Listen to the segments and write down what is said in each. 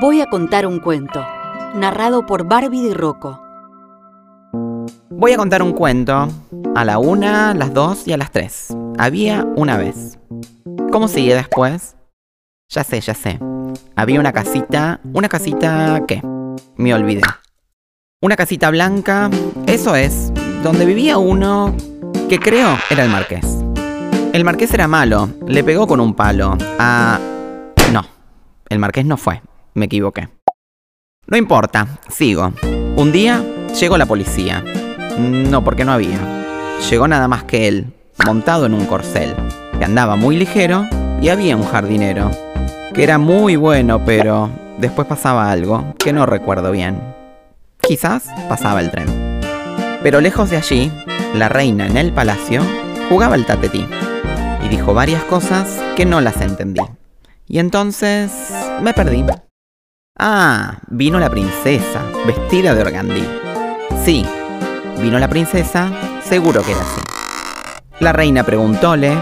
Voy a contar un cuento, narrado por Barbie Di Rocco. Voy a contar un cuento a la una, las dos y a las tres. Había una vez. ¿Cómo sigue después? Ya sé, ya sé. Había una casita. ¿Una casita qué? Me olvidé. Una casita blanca, eso es, donde vivía uno que creo era el marqués. El marqués era malo, le pegó con un palo. Ah, no, el marqués no fue, me equivoqué. No importa, sigo. Un día llegó la policía. No, porque no había. Llegó nada más que él, montado en un corcel, que andaba muy ligero y había un jardinero, que era muy bueno, pero después pasaba algo que no recuerdo bien. Quizás pasaba el tren. Pero lejos de allí, la reina en el palacio jugaba el tatetí y dijo varias cosas que no las entendí. Y entonces me perdí. Ah, vino la princesa, vestida de organdí. Sí, vino la princesa, seguro que era así. La reina preguntóle,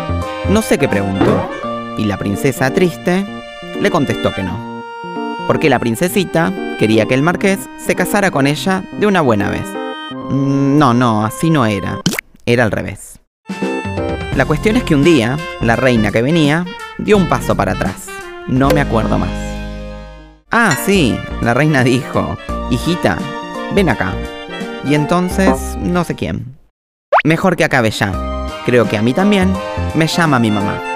no sé qué preguntó, y la princesa triste le contestó que no. Porque la princesita quería que el marqués se casara con ella de una buena vez. Mm, No, no, así no era. Era al revés. La cuestión es que un día, la reina que venía dio un paso para atrás. No me acuerdo más. Ah, sí, la reina dijo, hijita, ven acá. Y entonces, no sé quién. Mejor que acabe ya. Creo que a mí también me llama mi mamá.